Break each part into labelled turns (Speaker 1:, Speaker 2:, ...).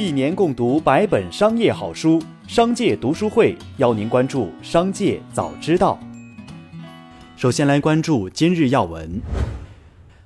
Speaker 1: 一年共读百本商业好书，商界读书会邀您关注商界早知道。首先来关注今日要闻。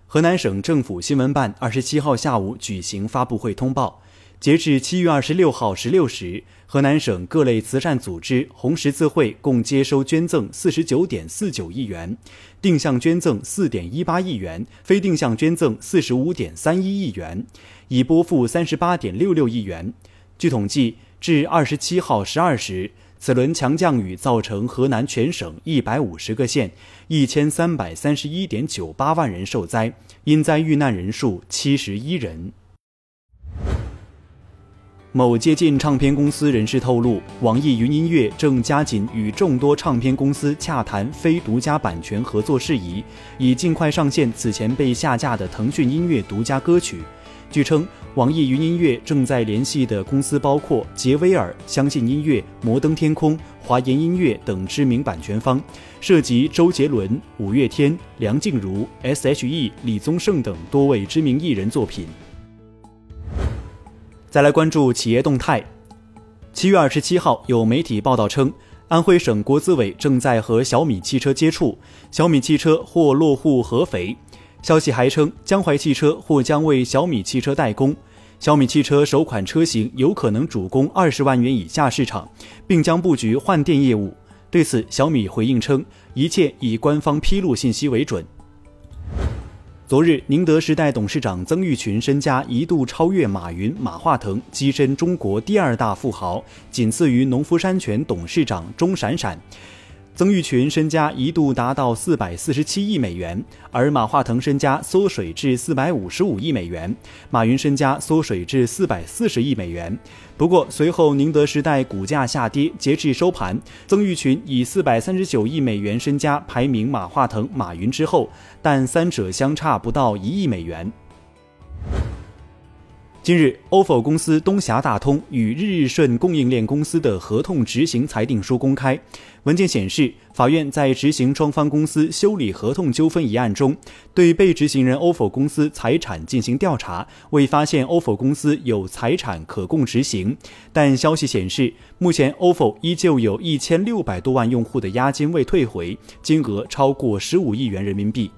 Speaker 1: 河南省政府新闻办二十七号下午举行发布会通报，截至七月二十六号十六时，河南省各类慈善组织、红十字会共接收捐赠四十九点四九亿元，定向捐赠四点一八亿元，非定向捐赠四十五点三一亿元。已拨付三十八点六六亿元。据统计，至二十七号十二时，此轮强降雨造成河南全省一百五十个县一千三百三十一点九八万人受灾，因灾遇难人数七十一人。某接近唱片公司人士透露，网易云音乐正加紧与众多唱片公司洽谈非独家版权合作事宜，以尽快上线此前被下架的腾讯音乐独家歌曲。据称，网易云音乐正在联系的公司包括杰威尔、相信音乐、摩登天空、华研音乐等知名版权方，涉及周杰伦、五月天、梁静茹、S.H.E、李宗盛等多位知名艺人作品。再来关注企业动态。七月二十七号，有媒体报道称，安徽省国资委正在和小米汽车接触，小米汽车或落户合肥。消息还称，江淮汽车或将为小米汽车代工，小米汽车首款车型有可能主攻二十万元以下市场，并将布局换电业务。对此，小米回应称，一切以官方披露信息为准。昨日，宁德时代董事长曾毓群身家一度超越马云、马化腾，跻身中国第二大富豪，仅次于农夫山泉董事长钟闪闪。曾毓群身家一度达到四百四十七亿美元，而马化腾身家缩水至四百五十五亿美元，马云身家缩水至四百四十亿美元。不过，随后宁德时代股价下跌，截至收盘，曾毓群以四百三十九亿美元身家排名马化腾、马云之后，但三者相差不到一亿美元。近日，OFO 公司东峡大通与日日顺供应链公司的合同执行裁定书公开。文件显示，法院在执行双方公司修理合同纠纷一案中，对被执行人 OFO 公司财产进行调查，未发现 OFO 公司有财产可供执行。但消息显示，目前 OFO 依旧有一千六百多万用户的押金未退回，金额超过十五亿元人民币。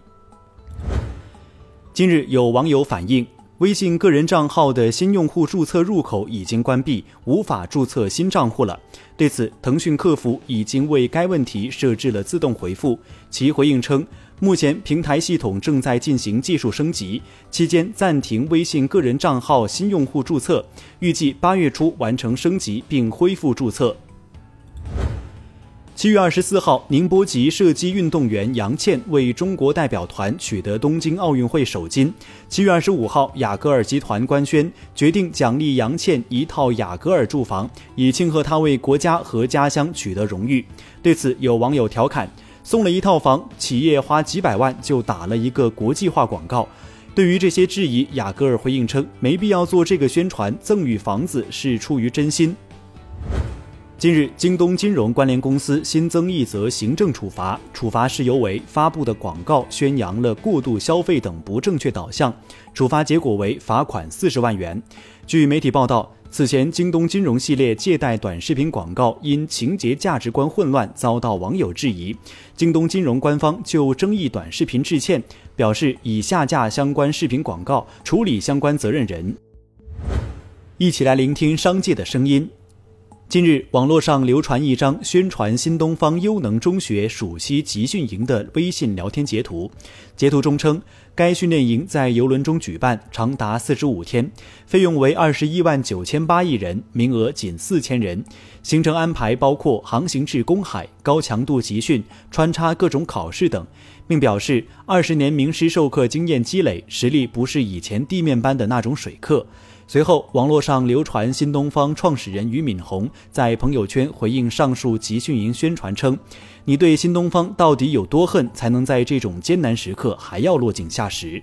Speaker 1: 近日，有网友反映。微信个人账号的新用户注册入口已经关闭，无法注册新账户了。对此，腾讯客服已经为该问题设置了自动回复。其回应称，目前平台系统正在进行技术升级，期间暂停微信个人账号新用户注册，预计八月初完成升级并恢复注册。七月二十四号，宁波籍射击运动员杨倩为中国代表团取得东京奥运会首金。七月二十五号，雅戈尔集团官宣决定奖励杨倩一套雅戈尔住房，以庆贺她为国家和家乡取得荣誉。对此，有网友调侃：“送了一套房，企业花几百万就打了一个国际化广告。”对于这些质疑，雅戈尔回应称：“没必要做这个宣传，赠与房子是出于真心。”近日，京东金融关联公司新增一则行政处罚，处罚事由为发布的广告宣扬了过度消费等不正确导向，处罚结果为罚款四十万元。据媒体报道，此前京东金融系列借贷短视频广告因情节价值观混乱遭到网友质疑，京东金融官方就争议短视频致歉，表示已下架相关视频广告，处理相关责任人。一起来聆听商界的声音。近日，网络上流传一张宣传新东方优能中学暑期集训营的微信聊天截图。截图中称，该训练营在游轮中举办，长达四十五天，费用为二十一万九千八亿人，名额仅四千人。行程安排包括航行至公海、高强度集训、穿插各种考试等，并表示二十年名师授课经验积累，实力不是以前地面班的那种水课。随后，网络上流传新东方创始人俞敏洪在朋友圈回应上述集训营宣传称：“你对新东方到底有多恨，才能在这种艰难时刻还要落井下石？”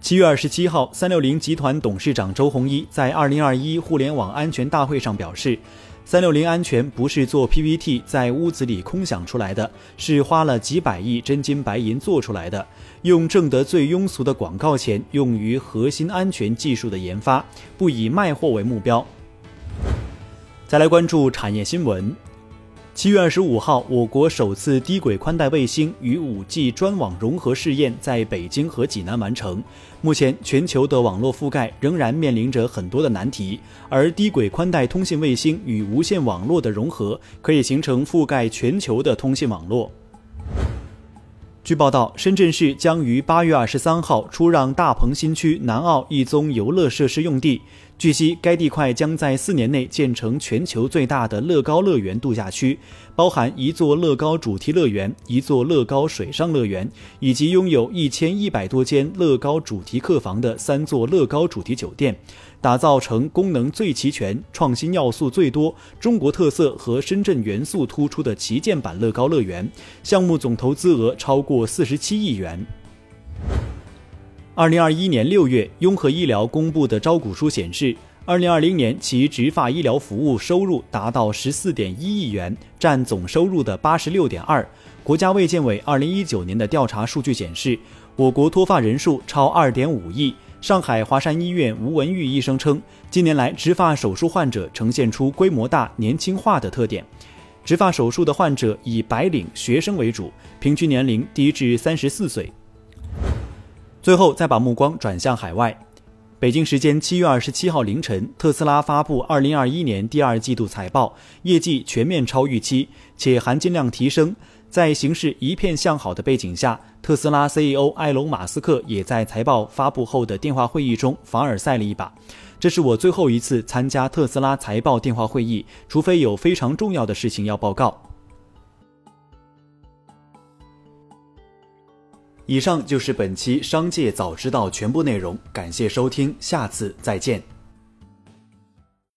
Speaker 1: 七月二十七号，三六零集团董事长周鸿祎在二零二一互联网安全大会上表示，三六零安全不是做 PPT 在屋子里空想出来的，是花了几百亿真金白银做出来的，用挣得最庸俗的广告钱用于核心安全技术的研发，不以卖货为目标。再来关注产业新闻。七月二十五号，我国首次低轨宽带卫星与五 G 专网融合试验在北京和济南完成。目前，全球的网络覆盖仍然面临着很多的难题，而低轨宽带通信卫星与无线网络的融合，可以形成覆盖全球的通信网络。据报道，深圳市将于八月二十三号出让大鹏新区南澳一宗游乐设施用地。据悉，该地块将在四年内建成全球最大的乐高乐园度假区，包含一座乐高主题乐园、一座乐高水上乐园，以及拥有一千一百多间乐高主题客房的三座乐高主题酒店。打造成功能最齐全、创新要素最多、中国特色和深圳元素突出的旗舰版乐高乐园，项目总投资额超过过四十七亿元。二零二一年六月，雍和医疗公布的招股书显示，二零二零年其植发医疗服务收入达到十四点一亿元，占总收入的八十六点二。国家卫健委二零一九年的调查数据显示，我国脱发人数超二点五亿。上海华山医院吴文玉医生称，近年来植发手术患者呈现出规模大、年轻化的特点。植发手术的患者以白领、学生为主，平均年龄低至三十四岁。最后，再把目光转向海外。北京时间七月二十七号凌晨，特斯拉发布二零二一年第二季度财报，业绩全面超预期，且含金量提升。在形势一片向好的背景下，特斯拉 CEO 埃隆·马斯克也在财报发布后的电话会议中凡尔赛了一把。这是我最后一次参加特斯拉财报电话会议，除非有非常重要的事情要报告。以上就是本期《商界早知道》全部内容，感谢收听，下次再见。